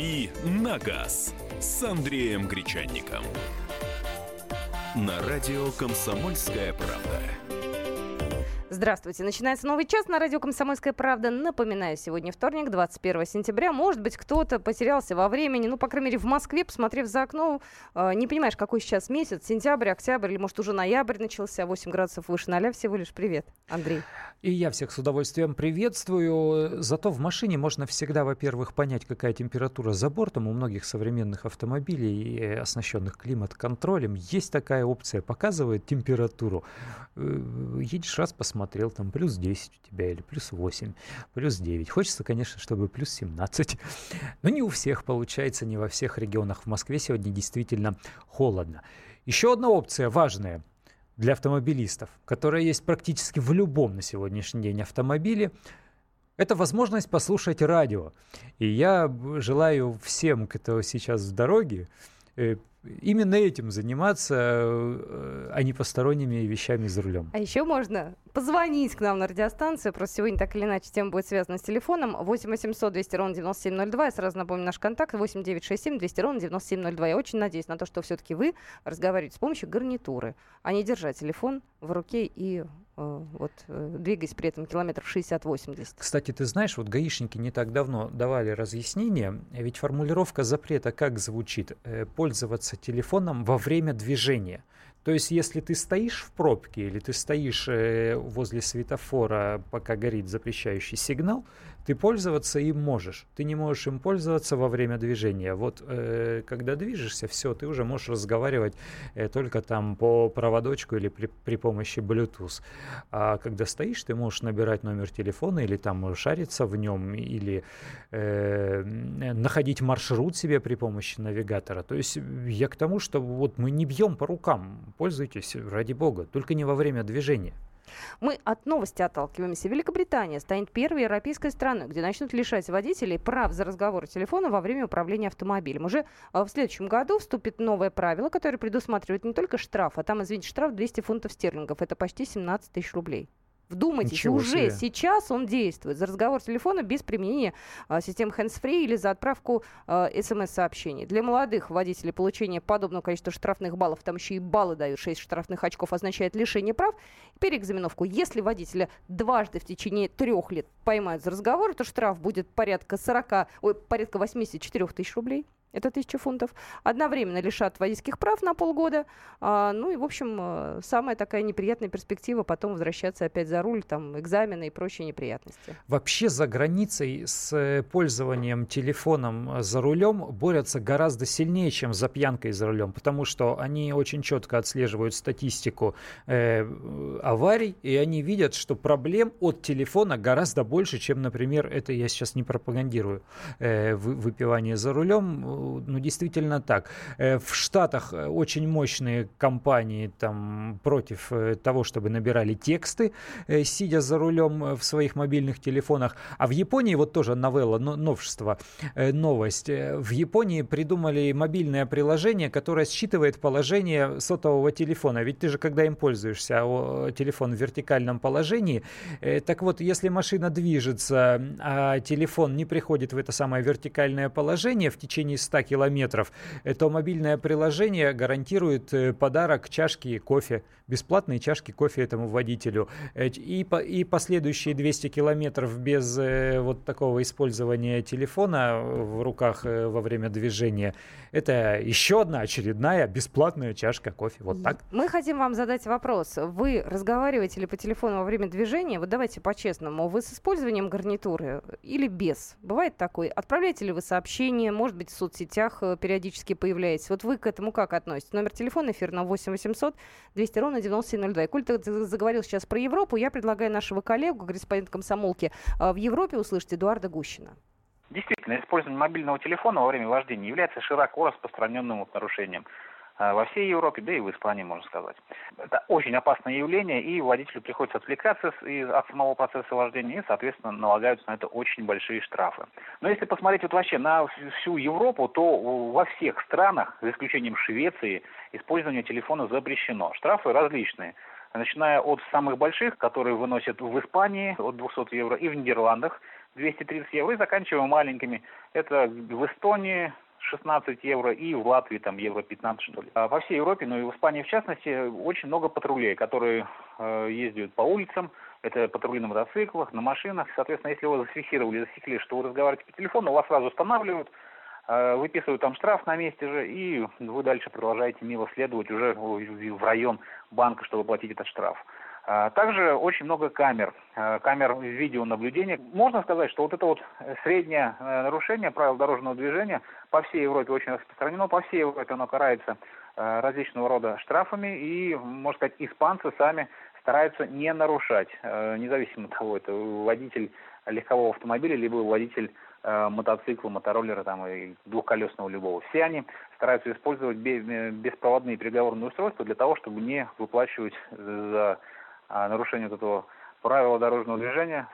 «Дави на газ» с Андреем Гречанником. На радио «Комсомольская правда». Здравствуйте. Начинается новый час на радио «Комсомольская правда». Напоминаю, сегодня вторник, 21 сентября. Может быть, кто-то потерялся во времени. Ну, по крайней мере, в Москве, посмотрев за окно, э, не понимаешь, какой сейчас месяц. Сентябрь, октябрь или, может, уже ноябрь начался. 8 градусов выше ноля всего лишь. Привет, Андрей. И я всех с удовольствием приветствую. Зато в машине можно всегда, во-первых, понять, какая температура за бортом. У многих современных автомобилей, оснащенных климат-контролем, есть такая опция. Показывает температуру. Э, едешь раз, посмотрел, там плюс 10 у тебя или плюс 8, плюс 9. Хочется, конечно, чтобы плюс 17. Но не у всех получается, не во всех регионах. В Москве сегодня действительно холодно. Еще одна опция важная для автомобилистов, которая есть практически в любом на сегодняшний день автомобиле, это возможность послушать радио. И я желаю всем, кто сейчас в дороге, э, именно этим заниматься, э, а не посторонними вещами за рулем. А еще можно позвонить к нам на радиостанцию. Просто сегодня так или иначе тема будет связана с телефоном. 8 800 200 ровно 9702. Я сразу напомню наш контакт. 8 967 200 ровно 9702. Я очень надеюсь на то, что все-таки вы разговариваете с помощью гарнитуры, а не держа телефон в руке и вот э, двигаясь при этом километров 60-80. Кстати, ты знаешь, вот гаишники не так давно давали разъяснение, ведь формулировка запрета как звучит? Пользоваться телефоном во время движения. То есть, если ты стоишь в пробке или ты стоишь э, возле светофора, пока горит запрещающий сигнал, ты пользоваться им можешь. Ты не можешь им пользоваться во время движения. Вот э, когда движешься, все, ты уже можешь разговаривать э, только там по проводочку или при, при помощи Bluetooth. А когда стоишь, ты можешь набирать номер телефона или там шариться в нем, или э, находить маршрут себе при помощи навигатора. То есть я к тому, что вот мы не бьем по рукам. Пользуйтесь, ради бога, только не во время движения. Мы от новости отталкиваемся. Великобритания станет первой европейской страной, где начнут лишать водителей прав за разговор телефона во время управления автомобилем. Уже а, в следующем году вступит новое правило, которое предусматривает не только штраф, а там, извините, штраф 200 фунтов стерлингов. Это почти 17 тысяч рублей. Вдумайтесь, Ничего уже себе. сейчас он действует за разговор телефона без применения а, систем hands-free или за отправку а, смс-сообщений. Для молодых водителей получение подобного количества штрафных баллов, там еще и баллы дают, 6 штрафных очков, означает лишение прав, переэкзаменовку. Если водителя дважды в течение трех лет поймают за разговор, то штраф будет порядка 40, ой, порядка 84 тысяч рублей это 1000 фунтов, одновременно лишат водительских прав на полгода, а, ну и, в общем, э, самая такая неприятная перспектива потом возвращаться опять за руль, там, экзамены и прочие неприятности. Вообще за границей с э, пользованием телефоном э, за рулем борются гораздо сильнее, чем за пьянкой за рулем, потому что они очень четко отслеживают статистику э, аварий, и они видят, что проблем от телефона гораздо больше, чем, например, это я сейчас не пропагандирую, э, выпивание за рулем, ну, действительно так. Э, в Штатах э, очень мощные компании там против э, того, чтобы набирали тексты, сидя за рулем в своих мобильных телефонах. А в Японии, вот тоже новелла, новшество, новость. В Японии придумали мобильное приложение, которое считывает положение сотового телефона. Ведь ты же, когда им пользуешься, телефон в вертикальном положении, так вот, если машина движется, а телефон не приходит в это самое вертикальное положение в течение 100 километров, то мобильное приложение гарантирует э, подарок чашки кофе, бесплатные чашки кофе этому водителю. Э, и, и последующие 200 километров без э, вот такого использования телефона в руках во время движения, это еще одна очередная бесплатная чашка кофе. Вот так. Мы хотим вам задать вопрос. Вы разговариваете ли по телефону во время движения? Вот давайте по-честному. Вы с использованием гарнитуры или без? Бывает такой? Отправляете ли вы сообщения, может быть, в соцсети? Соцсетях э, периодически появляетесь. Вот вы к этому как относитесь? Номер телефона эфирного 8 800 200 ровно 9702. И коль ты заговорил сейчас про Европу, я предлагаю нашего коллегу, корреспондент комсомолки э, в Европе, услышать Эдуарда Гущина. Действительно, использование мобильного телефона во время вождения является широко распространенным нарушением. А, во всей Европе, да и в Испании, можно сказать. Это очень опасное явление, и водителю приходится отвлекаться от самого процесса вождения, и, соответственно, налагаются на это очень большие штрафы. Но если посмотреть вот вообще на всю Европу, то во всех странах, за исключением Швеции, использование телефона запрещено. Штрафы различные. начиная от самых больших, которые выносят в Испании от 200 евро и в Нидерландах 230 евро, и заканчивая маленькими. Это в Эстонии 16 евро и в Латвии там евро 15 что ли. А по всей Европе, ну и в Испании в частности, очень много патрулей, которые э, ездят по улицам, это патрули на мотоциклах, на машинах. Соответственно, если вы зафиксировали, засекли, что вы разговариваете по телефону, вас сразу останавливают, э, выписывают там штраф на месте же, и вы дальше продолжаете мило следовать уже в район банка, чтобы платить этот штраф. А, также очень много камер, э, камер видеонаблюдения. Можно сказать, что вот это вот среднее э, нарушение правил дорожного движения по всей Европе очень распространено. По всей Европе оно карается различного рода штрафами. И, можно сказать, испанцы сами стараются не нарушать, э, независимо от того, это водитель легкового автомобиля, либо водитель э, мотоцикла, мотороллера там, и двухколесного любого. Все они стараются использовать э, беспроводные переговорные устройства для того, чтобы не выплачивать за а, нарушение вот этого правила дорожного движения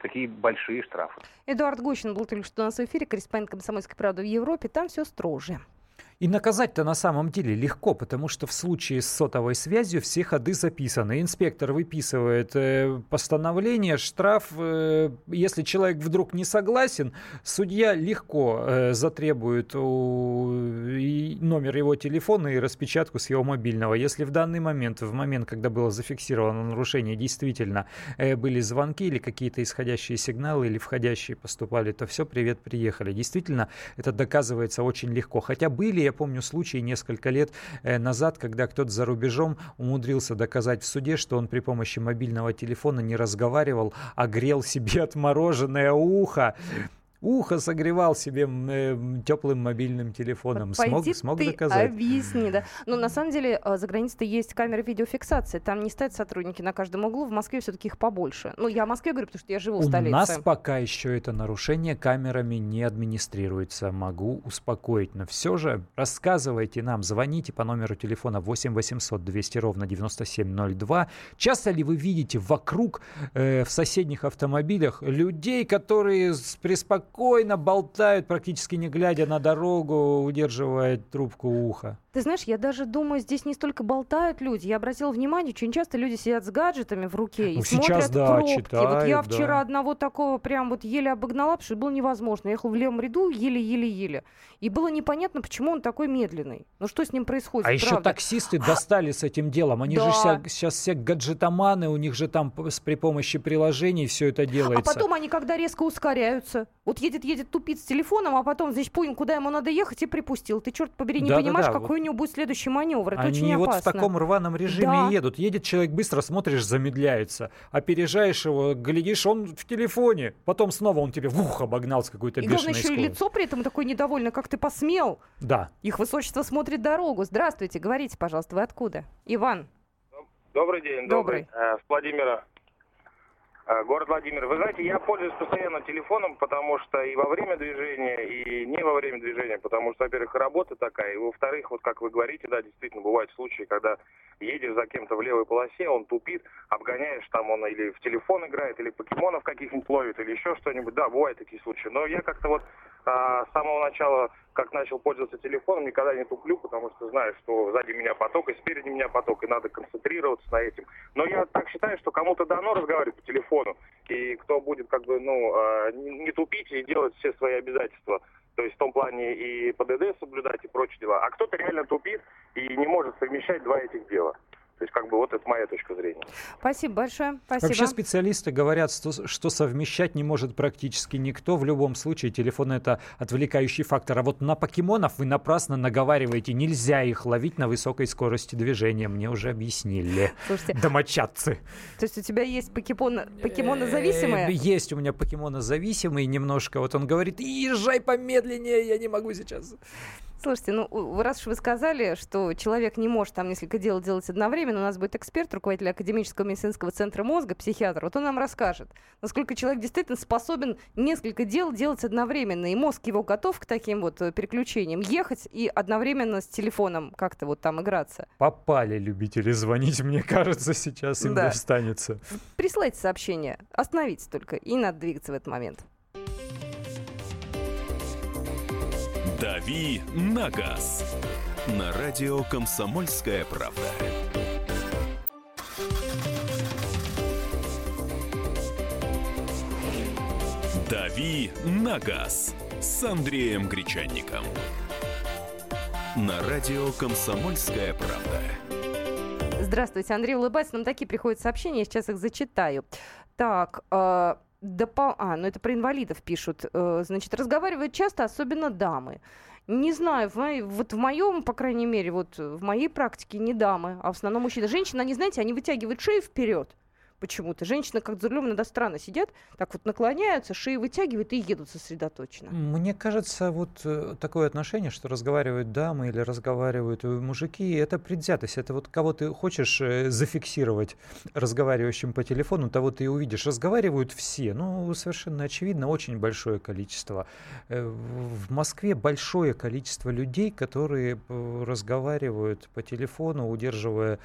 такие большие штрафы. Эдуард Гущин был только что у нас в эфире, корреспондент «Комсомольской правды» в Европе. Там все строже. И наказать-то на самом деле легко, потому что в случае с сотовой связью все ходы записаны. Инспектор выписывает э, постановление, штраф. Э, если человек вдруг не согласен, судья легко э, затребует у, и номер его телефона и распечатку с его мобильного. Если в данный момент, в момент, когда было зафиксировано нарушение, действительно э, были звонки или какие-то исходящие сигналы или входящие поступали, то все, привет, приехали. Действительно, это доказывается очень легко. Хотя были я помню случай несколько лет э, назад, когда кто-то за рубежом умудрился доказать в суде, что он при помощи мобильного телефона не разговаривал, а грел себе отмороженное ухо ухо согревал себе э, теплым мобильным телефоном. Пойди смог, смог ты доказать. объясни, да. Но на самом деле э, за границей есть камеры видеофиксации. Там не стоят сотрудники на каждом углу. В Москве все-таки их побольше. Ну, я о Москве говорю, потому что я живу в столице. У нас пока еще это нарушение камерами не администрируется. Могу успокоить. Но все же рассказывайте нам, звоните по номеру телефона 8 800 200 ровно 9702. Часто ли вы видите вокруг э, в соседних автомобилях людей, которые с преспокойно спокойно болтают, практически не глядя на дорогу, удерживая трубку уха. Ты знаешь, я даже думаю, здесь не столько болтают люди. Я обратила внимание, очень часто люди сидят с гаджетами в руке и ну, смотрят да, пробки. Читают, вот я вчера да. одного такого прям вот еле обогнала, потому что было невозможно. Я ехал в левом ряду еле-еле-еле. И было непонятно, почему он такой медленный. Ну что с ним происходит? А правда? еще таксисты достали с этим делом. Они да. же вся, сейчас все гаджетоманы, у них же там при помощи приложений все это делается. А потом они когда резко ускоряются. Вот едет, едет, тупит с телефоном, а потом, значит, понял, куда ему надо ехать и припустил. Ты, черт побери, не да, понимаешь, да, да. какой него будет следующий маневр. Это Они очень опасно. вот в таком рваном режиме да. едут. Едет человек быстро, смотришь, замедляется. Опережаешь его, глядишь, он в телефоне. Потом снова он тебе в ухо обогнал с какой-то бешеной главное, еще и лицо при этом такое недовольное, как ты посмел. Да. Их высочество смотрит дорогу. Здравствуйте, говорите, пожалуйста, вы откуда? Иван. Добрый день. Добрый. добрый. Э, с Владимира. Э, город Владимир. Вы знаете, я пользуюсь постоянно телефоном, потому что и во время движения, и не во время движения, потому что, во-первых, работа такая, и во-вторых, вот как вы говорите, да, действительно, бывают случаи, когда едешь за кем-то в левой полосе, он тупит, обгоняешь, там он или в телефон играет, или покемонов каких-нибудь ловит, или еще что-нибудь. Да, бывают такие случаи. Но я как-то вот а, с самого начала как начал пользоваться телефоном, никогда не туплю, потому что знаю, что сзади меня поток и спереди меня поток, и надо концентрироваться на этим. Но я так считаю, что кому-то дано разговаривать по телефону, и кто будет как бы, ну, а, не тупить и делать все свои обязательства. То есть в том плане и ПДД соблюдать и прочие дела. А кто-то реально тупит и не может совмещать два этих дела. То есть, как бы, вот это моя точка зрения. Спасибо большое. Спасибо. Вообще специалисты говорят, что, что совмещать не может практически никто. В любом случае, телефон это отвлекающий фактор. А вот на покемонов вы напрасно наговариваете. Нельзя их ловить на высокой скорости движения. Мне уже объяснили. Слушайте, домочадцы. То есть у тебя есть покемон, покемонозависимые? Э, есть у меня покемонозависимые немножко. Вот он говорит, езжай помедленнее, я не могу сейчас. Слушайте, ну раз уж вы сказали, что человек не может там несколько дел делать одновременно, у нас будет эксперт, руководитель Академического медицинского центра мозга, психиатр, вот он нам расскажет, насколько человек действительно способен несколько дел делать одновременно, и мозг его готов к таким вот э, переключениям, ехать и одновременно с телефоном как-то вот там играться. Попали любители звонить, мне кажется, сейчас им да. достанется. Присылайте сообщение, остановитесь только, и надо двигаться в этот момент. «Дави на газ» на радио «Комсомольская правда». «Дави на газ» с Андреем Гречанником. На радио «Комсомольская правда». Здравствуйте, Андрей улыбается. Нам такие приходят сообщения, я сейчас их зачитаю. Так, э допол... а, ну это про инвалидов пишут. Э, значит, разговаривают часто, особенно дамы. Не знаю, в моей, вот в моем, по крайней мере, вот в моей практике не дамы, а в основном мужчины. Женщины, они, знаете, они вытягивают шею вперед почему-то. Женщины как за рулем иногда странно сидят, так вот наклоняются, шеи вытягивают и едут сосредоточенно. Мне кажется, вот э, такое отношение, что разговаривают дамы или разговаривают э, мужики, это предвзятость. Это вот кого ты хочешь э, зафиксировать разговаривающим по телефону, того ты и увидишь. Разговаривают все, ну, совершенно очевидно, очень большое количество. В Москве большое количество людей, которые разговаривают по телефону, удерживая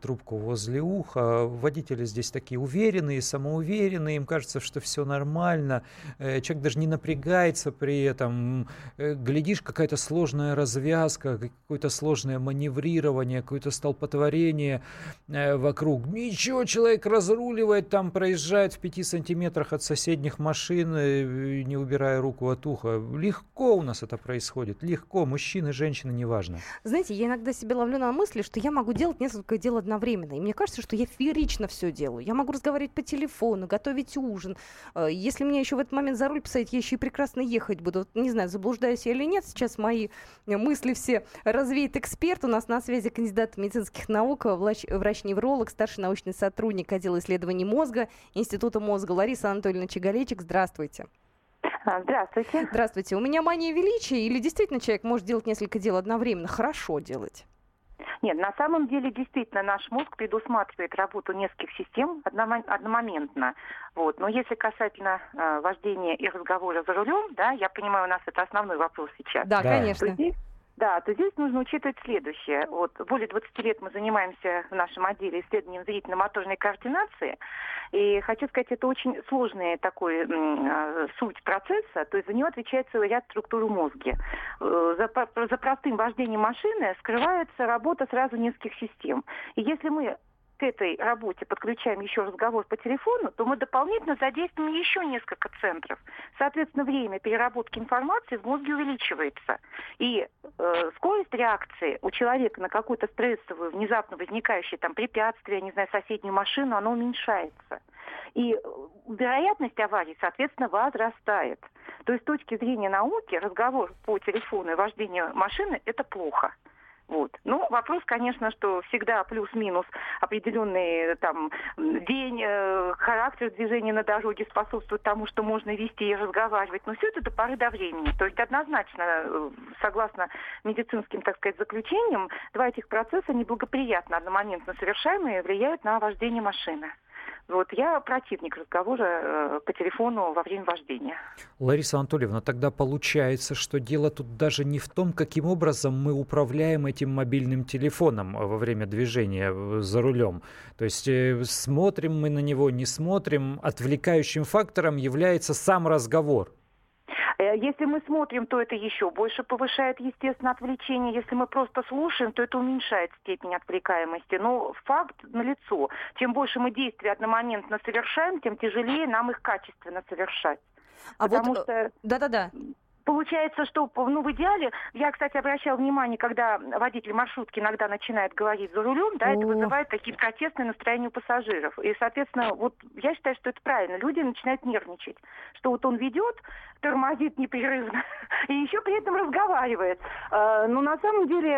трубку возле уха. Водители здесь такие уверенные, самоуверенные, им кажется, что все нормально, э, человек даже не напрягается при этом, э, глядишь, какая-то сложная развязка, какое-то сложное маневрирование, какое-то столпотворение э, вокруг. Ничего, человек разруливает, там проезжает в пяти сантиметрах от соседних машин, не убирая руку от уха. Легко у нас это происходит, легко, мужчины, женщины, неважно. Знаете, я иногда себе ловлю на мысли, что я могу делать несколько дел одновременно, и мне кажется, что я феерично все делаю. Я могу разговаривать по телефону, готовить ужин. Э, если меня еще в этот момент за руль посадить, я еще и прекрасно ехать буду. Вот, не знаю, заблуждаюсь я или нет, сейчас мои мысли все развеет эксперт. У нас на связи кандидат медицинских наук, врач-невролог, старший научный сотрудник отдела исследований мозга Института мозга Лариса Анатольевна Чигалейчик. Здравствуйте. А, здравствуйте. Здравствуйте. У меня мания величия или действительно человек может делать несколько дел одновременно? Хорошо делать? Нет, на самом деле действительно наш мозг предусматривает работу нескольких систем одномоментно. Вот. Но если касательно э, вождения и разговора за рулем, да, я понимаю, у нас это основной вопрос сейчас. Да, да. конечно. То здесь, да, то здесь нужно учитывать следующее. Вот более 20 лет мы занимаемся в нашем отделе исследованием зрительно-моторной координации. И хочу сказать, это очень сложный такой э, суть процесса. То есть за него отвечает целый ряд структур мозга. Э, за, за простым вождением машины скрывается работа сразу нескольких систем. И если мы к этой работе подключаем еще разговор по телефону, то мы дополнительно задействуем еще несколько центров. Соответственно, время переработки информации в мозге увеличивается. И э, скорость реакции у человека на какую-то стрессовую, внезапно возникающее там препятствие, не знаю, соседнюю машину, она уменьшается. И э, вероятность аварии, соответственно, возрастает. То есть с точки зрения науки разговор по телефону и вождение машины – это плохо. Вот. Ну, вопрос, конечно, что всегда плюс-минус определенный там день, э, характер движения на дороге способствует тому, что можно вести и разговаривать. Но все это до поры до времени. То есть однозначно, э, согласно медицинским, так сказать, заключениям, два этих процесса неблагоприятно одномоментно совершаемые влияют на вождение машины. Вот я противник разговора э, по телефону во время вождения. Лариса Анатольевна, тогда получается, что дело тут даже не в том, каким образом мы управляем этим мобильным телефоном во время движения э, за рулем. То есть э, смотрим мы на него, не смотрим. Отвлекающим фактором является сам разговор. Э, если мы смотрим, то это еще больше повышает, естественно, отвлечение. Если мы просто слушаем, то это уменьшает степень отвлекаемости. Но факт налицо. Чем больше мы действий одномоментно совершаем, тем тяжелее нам их качественно совершать. А Потому вот, что... Да-да-да. Получается, что ну, в идеале, я, кстати, обращала внимание, когда водитель маршрутки иногда начинает говорить за рулем, да, это вызывает такие протестные настроения у пассажиров. И, соответственно, вот я считаю, что это правильно. Люди начинают нервничать, что вот он ведет, тормозит непрерывно и еще при этом разговаривает. А, но на самом деле,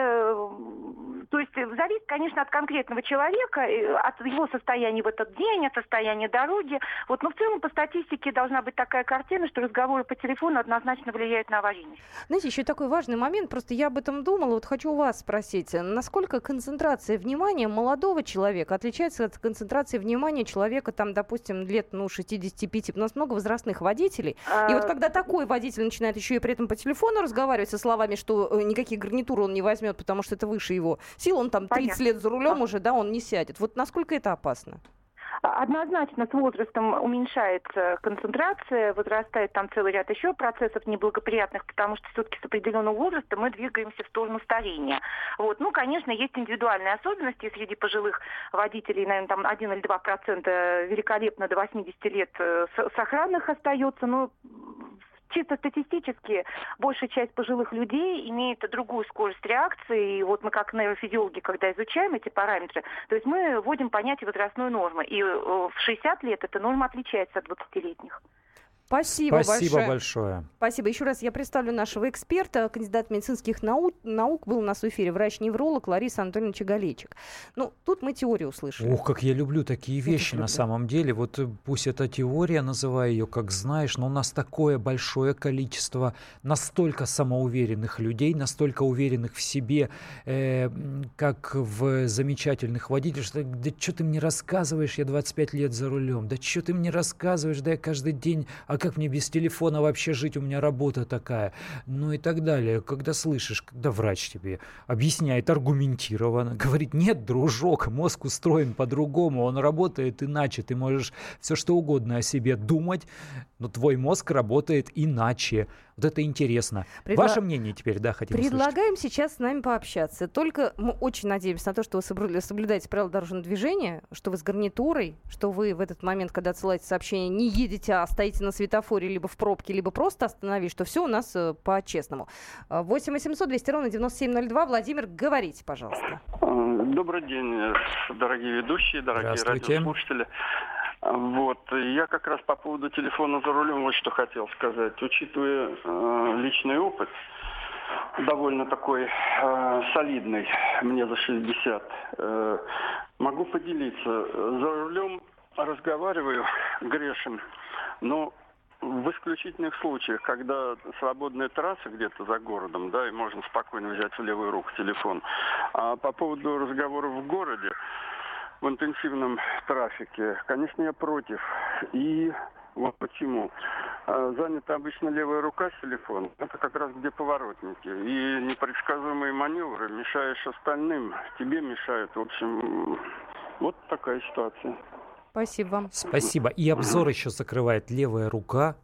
то есть зависит, конечно, от конкретного человека, от его состояния в этот день, от состояния дороги. Вот, но в целом по статистике должна быть такая картина, что разговоры по телефону однозначно влияют влияет на аварийность. Знаете, еще такой важный момент, просто я об этом думала, вот хочу у вас спросить, насколько концентрация внимания молодого человека отличается от концентрации внимания человека, там, допустим, лет, ну, 65, у нас много возрастных водителей, и вот а, когда такой водитель начинает еще и при этом по телефону разговаривать со словами, что э, никакие гарнитуры он не возьмет, потому что это выше его сил, он там 30 Понятно. лет за рулем уже, да, он не сядет. Вот насколько это опасно? Однозначно с возрастом уменьшается концентрация, возрастает там целый ряд еще процессов неблагоприятных, потому что все-таки с определенного возраста мы двигаемся в сторону старения. Вот. Ну, конечно, есть индивидуальные особенности среди пожилых водителей, наверное, там 1 или 2 процента великолепно до 80 лет э, сохранных остается, но чисто статистически большая часть пожилых людей имеет другую скорость реакции. И вот мы как нейрофизиологи, когда изучаем эти параметры, то есть мы вводим понятие возрастной нормы. И э, в 60 лет эта норма отличается от 20-летних. Спасибо, Спасибо большое. большое. Спасибо. Еще раз я представлю нашего эксперта, кандидат медицинских наук, наук был у нас в эфире, врач-невролог Лариса Анатольевна Чагалейчик. Ну, тут мы теорию услышали. Ух, как я люблю такие вещи на самом деле. Вот э, пусть это теория, называй ее как знаешь, но у нас такое большое количество настолько самоуверенных людей, настолько уверенных в себе, э, как в замечательных водителях, что да что ты мне рассказываешь, я 25 лет за рулем, да что ты мне рассказываешь, да я каждый день как мне без телефона вообще жить, у меня работа такая, ну и так далее. Когда слышишь, когда врач тебе объясняет аргументированно, говорит, нет, дружок, мозг устроен по-другому, он работает иначе, ты можешь все что угодно о себе думать, но твой мозг работает иначе. Вот это интересно. Предла... Ваше мнение теперь, да, хотим Предлагаем услышать. сейчас с нами пообщаться. Только мы очень надеемся на то, что вы соблюдаете правила дорожного движения, что вы с гарнитурой, что вы в этот момент, когда отсылаете сообщение, не едете, а стоите на светофоре, либо в пробке, либо просто остановись, что все у нас э, по-честному. 8 800 200 ровно 9702. Владимир, говорите, пожалуйста. Добрый день, дорогие ведущие, дорогие радиослушатели. Вот. Я как раз по поводу телефона за рулем вот что хотел сказать. Учитывая э, личный опыт, довольно такой э, солидный, мне за 60, э, могу поделиться. За рулем разговариваю, грешен, но в исключительных случаях, когда свободная трасса где-то за городом, да, и можно спокойно взять в левую руку телефон. А по поводу разговоров в городе, в интенсивном трафике, конечно, я против. И вот почему. А, занята обычно левая рука с телефоном. Это как раз где поворотники. И непредсказуемые маневры мешаешь остальным. Тебе мешают. В общем, вот такая ситуация. Спасибо. Спасибо. И обзор еще закрывает левая рука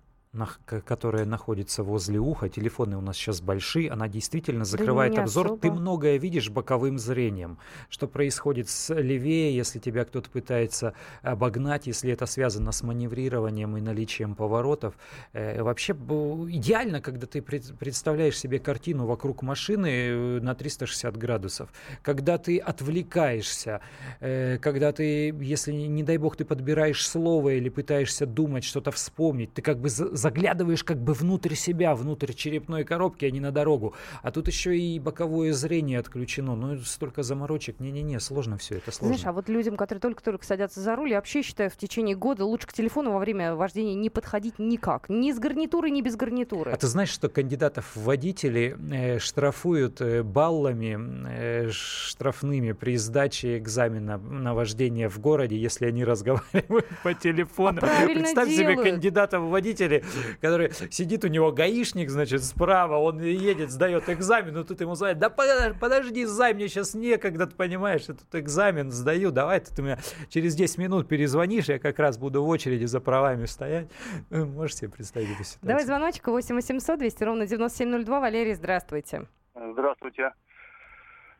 которая находится возле уха, телефоны у нас сейчас большие, она действительно закрывает да обзор. Особо. Ты многое видишь боковым зрением. Что происходит с левее, если тебя кто-то пытается обогнать, если это связано с маневрированием и наличием поворотов. Э, вообще идеально, когда ты представляешь себе картину вокруг машины э, на 360 градусов. Когда ты отвлекаешься, э, когда ты, если, не дай бог, ты подбираешь слово или пытаешься думать, что-то вспомнить, ты как бы заглядываешь как бы внутрь себя, внутрь черепной коробки, а не на дорогу. А тут еще и боковое зрение отключено. Ну, столько заморочек. Не-не-не, сложно все это, сложно. Знаешь, а вот людям, которые только-только садятся за руль, я вообще считаю, в течение года лучше к телефону во время вождения не подходить никак. Ни с гарнитурой, ни без гарнитуры. А ты знаешь, что кандидатов в водители э, штрафуют э, баллами э, штрафными при сдаче экзамена на вождение в городе, если они разговаривают по телефону. А Представь делают. себе кандидата в водители, который сидит у него гаишник, значит, справа, он едет, сдает экзамен, но тут ему звонят, да подожди, зай, мне сейчас некогда, ты понимаешь, я тут экзамен сдаю, давай ты мне через 10 минут перезвонишь, я как раз буду в очереди за правами стоять. Ну, можешь себе представить эту ситуацию? Давай звоночек 8 800 200 ровно 9702. Валерий, здравствуйте. Здравствуйте.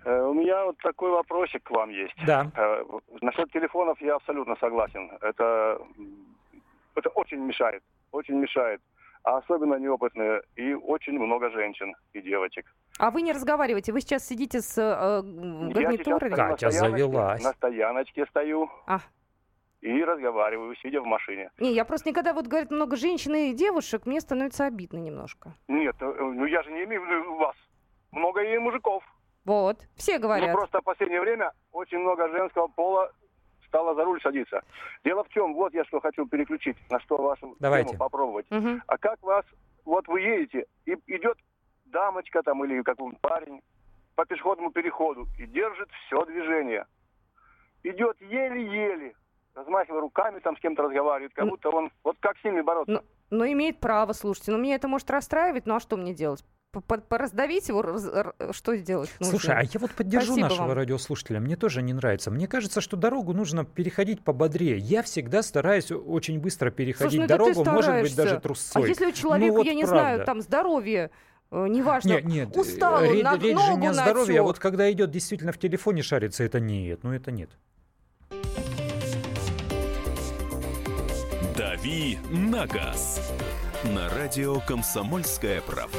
Э, у меня вот такой вопросик к вам есть. Да. Э, насчет телефонов я абсолютно согласен. Это, это очень мешает очень мешает. А особенно неопытные. И очень много женщин и девочек. А вы не разговариваете? Вы сейчас сидите с э, гарнитурой? Катя завелась. На стояночке стою. А. И разговариваю, сидя в машине. Не, я просто никогда, вот говорит, много женщин и девушек, мне становится обидно немножко. Нет, э, ну я же не имею в виду вас. Много и мужиков. Вот, все говорят. Ну, просто в последнее время очень много женского пола стала за руль садиться. Дело в чем, вот я что хочу переключить, на что вашу Давайте. тему попробовать. Угу. А как вас, вот вы едете, и идет дамочка там или какой-нибудь парень по пешеходному переходу и держит все движение. Идет еле-еле, размахивая руками, там с кем-то разговаривает, как будто он... Вот как с ними бороться? Но, но имеет право, слушайте. Но меня это может расстраивать, ну а что мне делать? Пораздавить его, что сделать нужно? Слушай, а я вот поддержу Спасибо нашего вам. радиослушателя. Мне тоже не нравится. Мне кажется, что дорогу нужно переходить пободрее. Я всегда стараюсь очень быстро переходить Слушай, ну дорогу, может быть, даже трусцой. А если у человека, ну, вот я не правда. знаю, там здоровье э, неважно, нет, нет, устал он, речь, на речь же не о здоровье, а вот когда идет действительно в телефоне шарится, это нет, ну это нет. «Дави на газ» на радио «Комсомольская правда».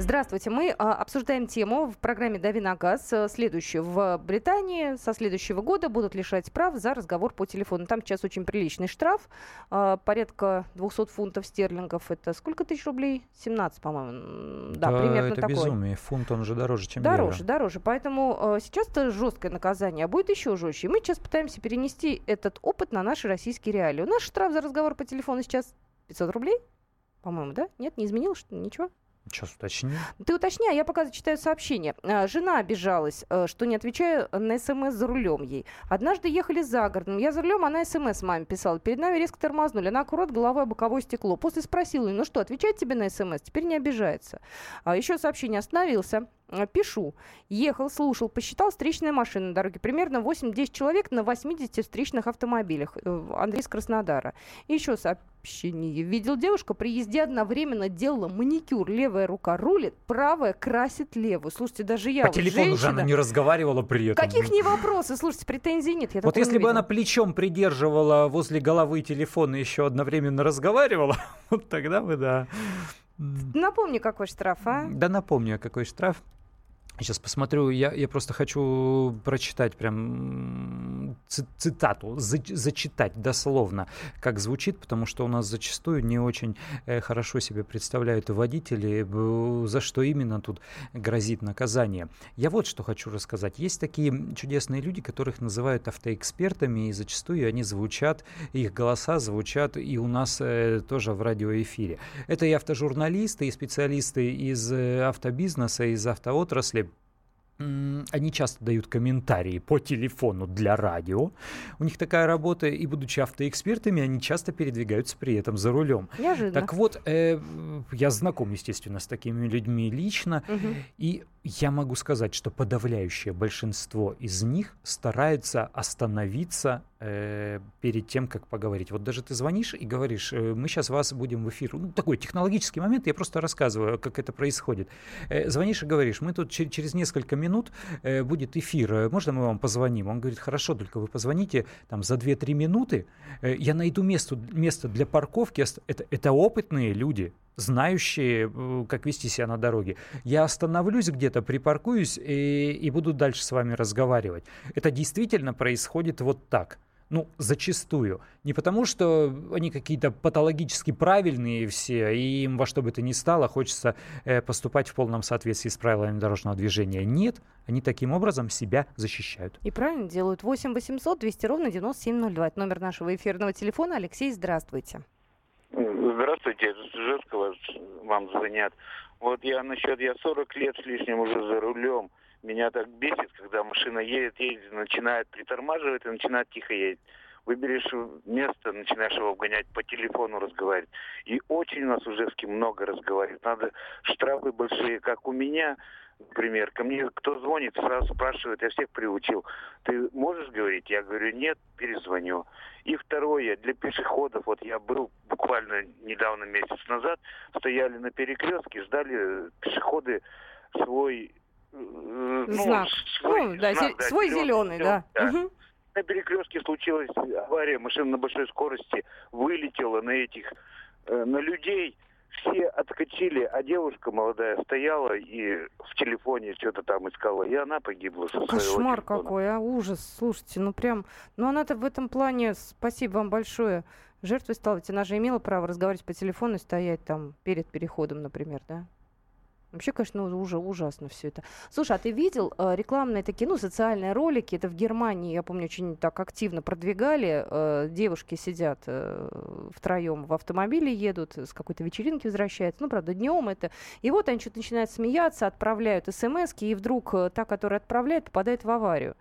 Здравствуйте. Мы а, обсуждаем тему в программе «Дави на газ» э, следующую. В Британии со следующего года будут лишать прав за разговор по телефону. Там сейчас очень приличный штраф, а, порядка 200 фунтов стерлингов. Это сколько тысяч рублей? 17, по-моему. Да, да примерно это такое. безумие. Фунт, он же дороже, чем Дороже, евро. дороже. Поэтому э, сейчас это жесткое наказание, а будет еще жестче. И мы сейчас пытаемся перенести этот опыт на наши российские реалии. У нас штраф за разговор по телефону сейчас 500 рублей, по-моему, да? Нет, не изменилось? Ничего? Сейчас уточни. Ты уточни, а я пока читаю сообщение. А, жена обижалась, э, что не отвечаю на смс за рулем ей. Однажды ехали за городом. Я за рулем, она смс маме писала. Перед нами резко тормознули. Она аккурат головой боковое стекло. После спросила, ну что, отвечать тебе на смс? Теперь не обижается. А, еще сообщение. Остановился. Э, пишу. Ехал, слушал, посчитал встречные машины на дороге. Примерно 8-10 человек на 80 встречных автомобилях. Э, Андрей с Краснодара. Еще сообщение. Видел девушка, при езде одновременно делала маникюр. Левая рука рулит, правая красит левую. Слушайте, даже я... По телефону женщина, же она не разговаривала при этом. Каких не вопросы? Слушайте, претензий нет. Я вот если бы видела. она плечом придерживала возле головы телефона и еще одновременно разговаривала, вот тогда бы да. Напомни, какой штраф, а? Да напомню, какой штраф. Сейчас посмотрю, я, я просто хочу прочитать прям цитату, за, зачитать дословно, как звучит, потому что у нас зачастую не очень э, хорошо себе представляют водители, за что именно тут грозит наказание. Я вот что хочу рассказать. Есть такие чудесные люди, которых называют автоэкспертами, и зачастую они звучат, их голоса звучат и у нас э, тоже в радиоэфире. Это и автожурналисты, и специалисты из э, автобизнеса, из автоотрасли, они часто дают комментарии по телефону для радио. У них такая работа, и будучи автоэкспертами, они часто передвигаются при этом за рулем. Неожиданно. Так вот, э, я знаком, естественно, с такими людьми лично, угу. и я могу сказать, что подавляющее большинство из них старается остановиться э, перед тем, как поговорить. Вот даже ты звонишь и говоришь, э, мы сейчас вас будем в эфир. Ну, такой технологический момент, я просто рассказываю, как это происходит. Э, звонишь и говоришь, мы тут через, несколько минут будет эфир, можно мы вам позвоним? Он говорит, хорошо, только вы позвоните там за 2-3 минуты, я найду место, место для парковки. Это, это опытные люди, знающие, как вести себя на дороге. Я остановлюсь где-то, припаркуюсь и, и буду дальше с вами разговаривать. Это действительно происходит вот так. Ну, зачастую. Не потому, что они какие-то патологически правильные все, и им во что бы то ни стало хочется э, поступать в полном соответствии с правилами дорожного движения. Нет, они таким образом себя защищают. И правильно делают. 8 800 200 ровно 9702. Это номер нашего эфирного телефона. Алексей, здравствуйте. Здравствуйте, Жескова вам звонят. Вот я насчет, я 40 лет с лишним уже за рулем. Меня так бесит, когда машина едет, едет, начинает притормаживать и начинает тихо едет. Выберешь место, начинаешь его обгонять, по телефону разговаривать. И очень у нас уже кем много разговаривает. Надо штрафы большие, как у меня, например. Ко мне кто звонит, сразу спрашивает, я всех приучил. Ты можешь говорить? Я говорю, нет, перезвоню. И второе, для пешеходов, вот я был буквально недавно, месяц назад, стояли на перекрестке, ждали пешеходы свой э, ну, знак. Свой, ну, да, знак, да, свой зеленый, да. да. Угу. На перекрестке случилась авария, машина на большой скорости вылетела на этих, э, на людей все отскочили, а девушка молодая стояла и в телефоне что-то там искала, и она погибла со Кошмар Кошмар какой, а ужас, слушайте, ну прям, ну она-то в этом плане, спасибо вам большое, жертвой стала, ведь она же имела право разговаривать по телефону и стоять там перед переходом, например, да? Вообще, конечно, ну, уже ужасно все это. Слушай, а ты видел э, рекламные такие, ну, социальные ролики? Это в Германии, я помню, очень так активно продвигали. Э, девушки сидят э, втроем в автомобиле, едут, с какой-то вечеринки возвращаются. Ну, правда, днем это. И вот они что-то начинают смеяться, отправляют смс и вдруг э, та, которая отправляет, попадает в аварию.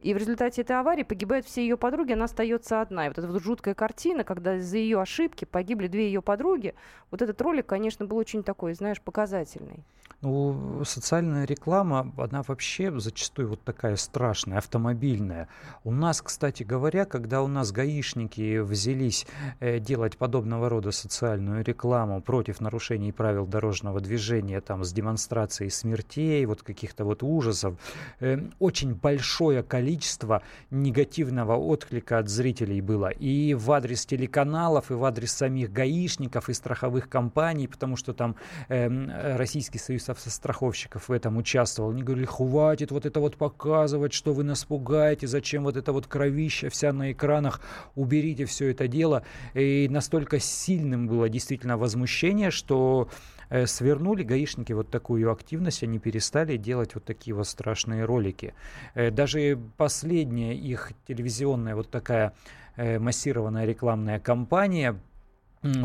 И в результате этой аварии погибают все ее подруги, она остается одна. И вот эта вот жуткая картина, когда из-за ее ошибки погибли две ее подруги, вот этот ролик, конечно, был очень такой, знаешь, показательный. Ну, социальная реклама, она вообще зачастую вот такая страшная, автомобильная. У нас, кстати говоря, когда у нас гаишники взялись э, делать подобного рода социальную рекламу против нарушений правил дорожного движения, там, с демонстрацией смертей, вот каких-то вот ужасов, э, очень большое количество негативного отклика от зрителей было и в адрес телеканалов, и в адрес самих гаишников, и страховых компаний, потому что там э, Российский союз страховщиков в этом участвовал. Они говорили, хватит вот это вот показывать, что вы нас пугаете, зачем вот это вот кровища вся на экранах, уберите все это дело. И настолько сильным было действительно возмущение, что э, свернули гаишники вот такую активность, они перестали делать вот такие вот страшные ролики. Э, даже последняя их телевизионная вот такая э, массированная рекламная кампания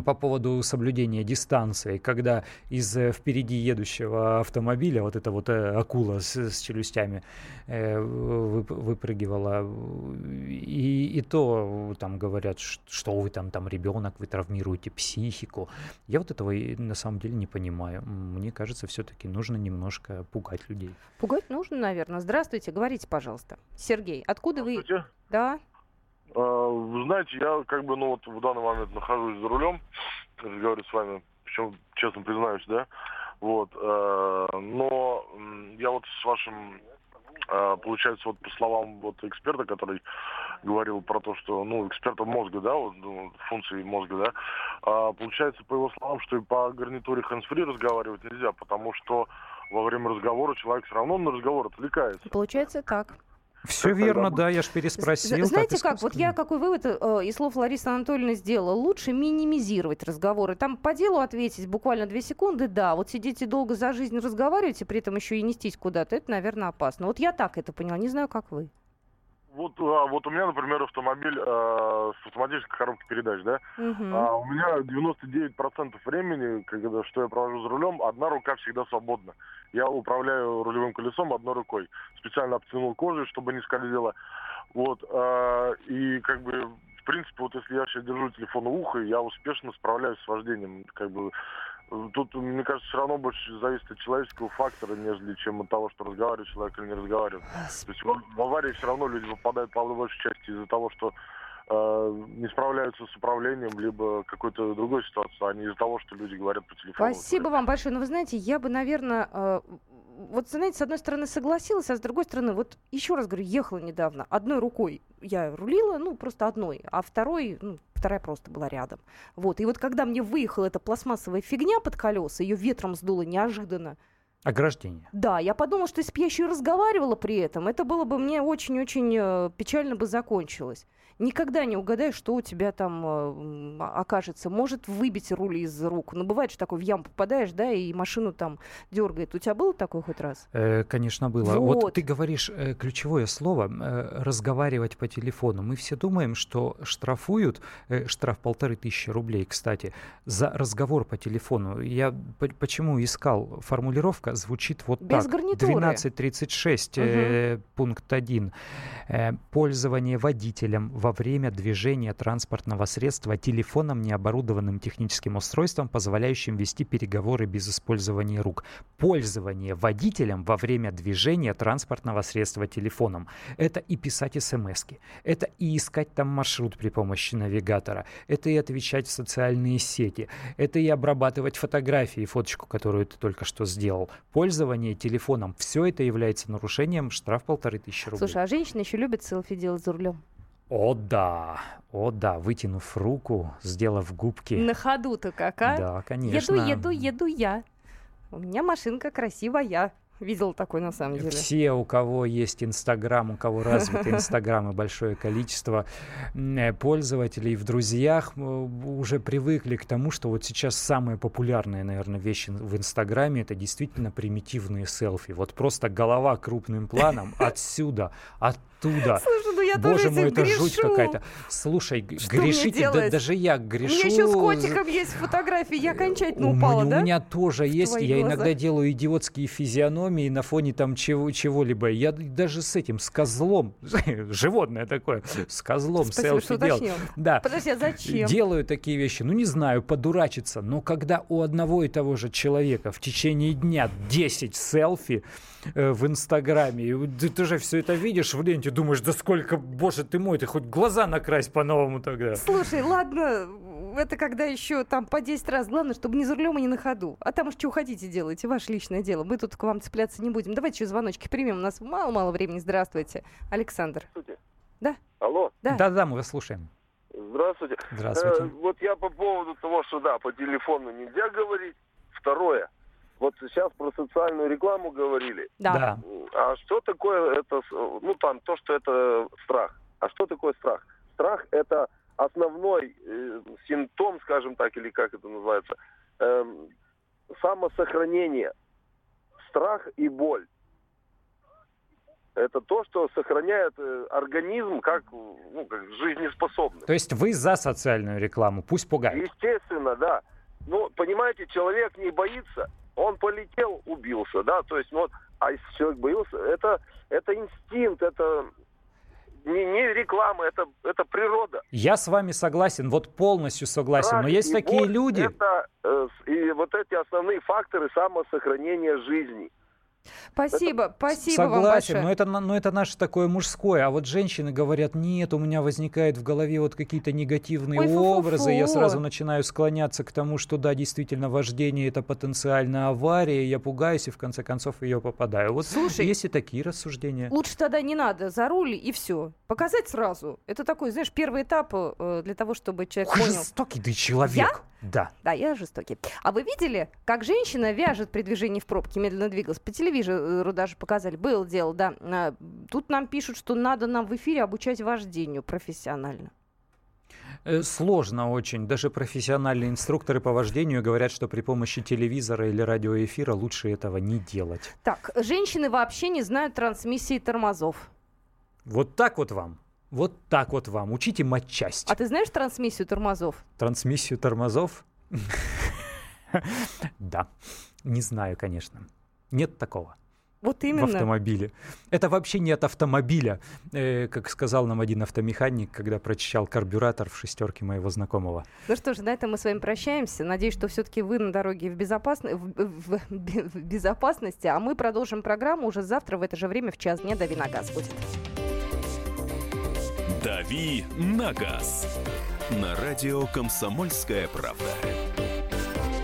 по поводу соблюдения дистанции, когда из э, впереди едущего автомобиля вот эта вот э, акула с, с челюстями э, выпрыгивала, и, и то там говорят, что вы там, там ребенок, вы травмируете психику. Я вот этого на самом деле не понимаю. Мне кажется, все-таки нужно немножко пугать людей. Пугать нужно, наверное. Здравствуйте, говорите, пожалуйста. Сергей, откуда вы? Да. А, вы знаете, я как бы, ну вот в данный момент нахожусь за рулем, разговариваю с вами, причем, честно признаюсь, да, вот, э, но я вот с вашим, э, получается, вот по словам вот эксперта, который говорил про то, что, ну, эксперта мозга, да, вот, ну, функции мозга, да, получается, по его словам, что и по гарнитуре hands-free разговаривать нельзя, потому что во время разговора человек все равно на разговор отвлекается. Получается так. Все верно, да, я же переспросил. Знаете как, вот я какой вывод э, из слов Ларисы Анатольевны сделала. Лучше минимизировать разговоры. Там по делу ответить буквально две секунды, да. Вот сидите долго за жизнь разговариваете, при этом еще и нестись куда-то, это, наверное, опасно. Вот я так это поняла, не знаю, как вы. Вот, а, вот у меня, например, автомобиль э, с автоматической коробкой передач, да? Угу. А у меня 99% времени, когда что я провожу за рулем, одна рука всегда свободна. Я управляю рулевым колесом одной рукой. Специально обтянул кожей, чтобы не скользило. Вот. Э, и как бы в принципе, вот если я сейчас держу телефон у уха, я успешно справляюсь с вождением. Как бы Тут, мне кажется, все равно больше зависит от человеческого фактора, нежели чем от того, что разговаривает человек или не разговаривает. То есть в, в аварии все равно люди попадают по большей части из-за того, что э, не справляются с управлением, либо какой-то другой ситуации, а не из-за того, что люди говорят по телефону. Спасибо вам большое. Но вы знаете, я бы, наверное, э, вот, знаете, с одной стороны согласилась, а с другой стороны, вот еще раз говорю, ехала недавно. Одной рукой я рулила, ну, просто одной, а второй, ну, вторая просто была рядом. Вот, и вот когда мне выехала эта пластмассовая фигня под колеса, ее ветром сдуло неожиданно, Ограждение. Да, я подумала, что если бы я еще и разговаривала при этом, это было бы мне очень-очень э, печально бы закончилось никогда не угадаешь, что у тебя там э, окажется. Может выбить руль из рук. Ну, бывает, что такой в яму попадаешь, да, и машину там дергает. У тебя было такое хоть раз? Э, конечно, было. Вот. вот ты говоришь э, ключевое слово э, разговаривать по телефону. Мы все думаем, что штрафуют, э, штраф полторы тысячи рублей, кстати, за разговор по телефону. Я почему искал? Формулировка звучит вот Без так. гарнитуры. 1236, угу. э, пункт 1. Э, пользование водителем во время движения транспортного средства телефоном, необорудованным техническим устройством, позволяющим вести переговоры без использования рук. Пользование водителем во время движения транспортного средства телефоном. Это и писать смс это и искать там маршрут при помощи навигатора, это и отвечать в социальные сети, это и обрабатывать фотографии, фоточку, которую ты только что сделал. Пользование телефоном, все это является нарушением, штраф полторы тысячи рублей. Слушай, а женщины еще любят селфи делать за рулем? О да, о да, вытянув руку, сделав губки. На ходу-то как, а? Да, конечно. Еду, еду, еду я. У меня машинка красивая. видела такой на самом деле. Все, у кого есть Инстаграм, у кого развит Инстаграм и большое количество э, пользователей в друзьях, уже привыкли к тому, что вот сейчас самые популярные, наверное, вещи в Инстаграме это действительно примитивные селфи. Вот просто голова крупным планом отсюда, оттуда. Слушай, ну я Боже мой, это грешу. жуть какая-то. Слушай, Что грешите, да, даже я грешу. У меня еще с котиком есть фотографии, я окончательно у упала, меня, да? У меня тоже есть. Я глаза. иногда делаю идиотские физиономии на фоне там чего, чего-либо. Я даже с этим, с козлом, животное такое, с козлом Спасибо, селфи делал. уточнил. Да. Подожди, а зачем? Делаю такие вещи. Ну, не знаю, подурачиться. Но когда у одного и того же человека в течение дня 10 селфи, э, в Инстаграме. И ты, ты же все это видишь в ленте, думаешь, да сколько, боже ты мой, ты хоть глаза накрась по-новому тогда. Слушай, ладно, это когда еще там по 10 раз. Главное, чтобы не за рулем и не на ходу. А там уж что хотите делайте, ваше личное дело. Мы тут к вам цепляться не будем. Давайте еще звоночки примем. У нас мало-мало времени. Здравствуйте. Александр. Здравствуйте. Да? Алло. Да. Да-да, мы вас слушаем. Здравствуйте. Здравствуйте. Э, вот я по поводу того, что да, по телефону нельзя говорить. Второе. Вот сейчас про социальную рекламу говорили. Да. Да. А что такое это, ну там, то, что это страх. А что такое страх? Страх это основной э, симптом, скажем так, или как это называется, эм, самосохранение. Страх и боль. Это то, что сохраняет э, организм как, ну, как жизнеспособный. То есть вы за социальную рекламу, пусть пугает. Естественно, да. Ну, понимаете, человек не боится, он полетел, убился, да, то есть, ну, вот, а если человек боился, это, это инстинкт, это не, не реклама, это, это природа. Я с вами согласен, вот полностью согласен. Страх Но есть такие люди. Это, э, и вот эти основные факторы самосохранения жизни. Спасибо, спасибо вам Согласен, большое. но это, но это наше такое мужское. А вот женщины говорят, нет, у меня возникает в голове вот какие-то негативные Ой, образы. Я сразу начинаю склоняться к тому, что да, действительно, вождение это потенциальная авария. Я пугаюсь и в конце концов ее попадаю. Вот Слушай, есть и такие рассуждения. Лучше тогда не надо за руль и все. Показать сразу. Это такой, знаешь, первый этап э, для того, чтобы человек понял. Жестокий ты человек. Я? Да. Да, я жестокий. А вы видели, как женщина вяжет при движении в пробке, медленно двигалась? По телевизору даже показали. Было дело, да. А, Тут нам пишут, что надо нам в эфире обучать вождению профессионально. Э, Сложно очень. Даже профессиональные инструкторы по вождению говорят, что при помощи телевизора или радиоэфира лучше этого не делать. Так, женщины вообще не знают трансмиссии тормозов. Вот так вот вам. Вот так вот вам. Учите матчасть. А ты знаешь трансмиссию тормозов? Трансмиссию тормозов? Да. Не знаю, конечно. Нет такого Вот в именно. автомобиле. Это вообще не от автомобиля, Э, как сказал нам один автомеханик, когда прочищал карбюратор в шестерке моего знакомого. Ну что ж, на этом мы с вами прощаемся. Надеюсь, что все-таки вы на дороге в, безопасн- в- в- в безопасности, а мы продолжим программу уже завтра в это же время в час дня. Дави на газ будет. «Дави на газ» на радио «Комсомольская правда».